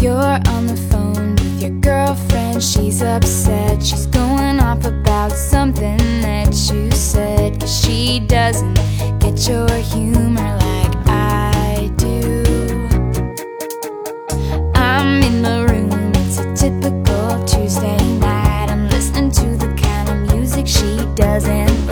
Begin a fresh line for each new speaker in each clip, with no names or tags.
You're on the phone with your girlfriend, she's upset. She's going off about something that you said. Cause she doesn't get your humor like I do. I'm in the room, it's a typical Tuesday night. I'm listening to the kind of music she doesn't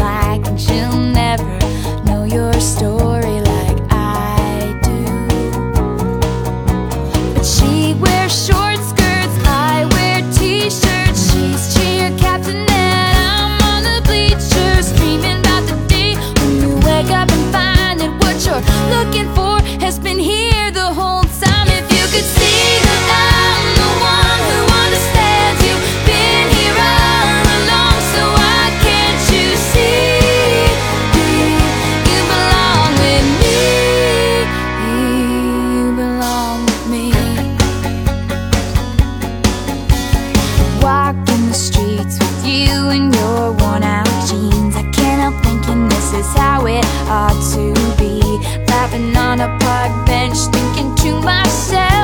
in your worn out jeans. I can't help thinking this is how it ought to be. Laughing on a park bench, thinking to myself.